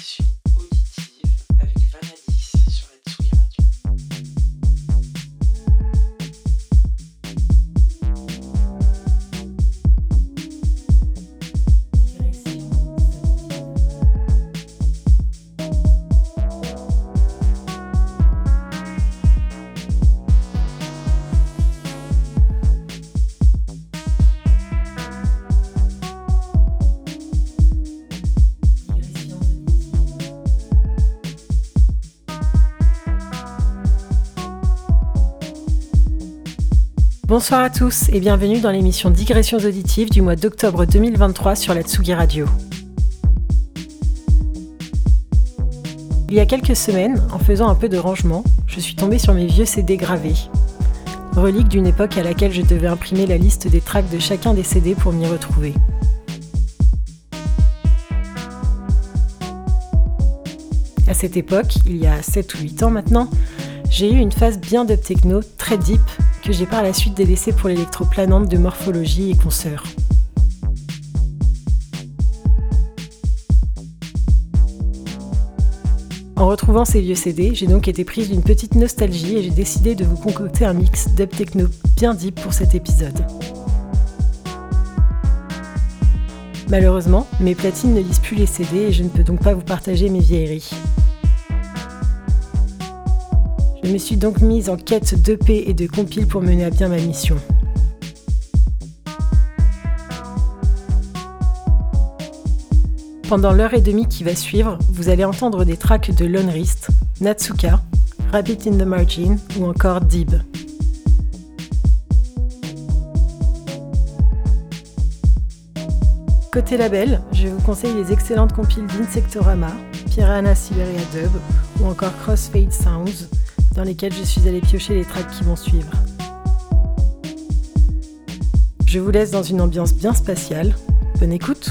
Beach. Bonsoir à tous et bienvenue dans l'émission Digressions auditives du mois d'octobre 2023 sur la Tsugi Radio. Il y a quelques semaines, en faisant un peu de rangement, je suis tombée sur mes vieux CD gravés. Relique d'une époque à laquelle je devais imprimer la liste des tracks de chacun des CD pour m'y retrouver. À cette époque, il y a 7 ou 8 ans maintenant, j'ai eu une phase bien de techno, très deep, que j'ai par la suite délaissé pour l'électroplanante de morphologie et consoeurs. En retrouvant ces vieux CD, j'ai donc été prise d'une petite nostalgie et j'ai décidé de vous concocter un mix dub techno bien deep pour cet épisode. Malheureusement, mes platines ne lisent plus les CD et je ne peux donc pas vous partager mes vieilleries. Je me suis donc mise en quête d'EP et de compile pour mener à bien ma mission. Pendant l'heure et demie qui va suivre, vous allez entendre des tracks de Lone Natsuka, Rabbit in the Margin ou encore Dib. Côté label, je vous conseille les excellentes compiles d'Insectorama, Piranha Siberia Dub ou encore Crossfade Sounds, dans lesquels je suis allé piocher les tracks qui vont suivre. Je vous laisse dans une ambiance bien spatiale. Bonne écoute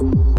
you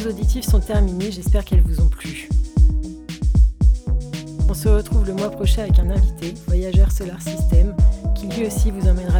auditives sont terminées, j'espère qu'elles vous ont plu. On se retrouve le mois prochain avec un invité, Voyageur Solar System, qui lui aussi vous emmènera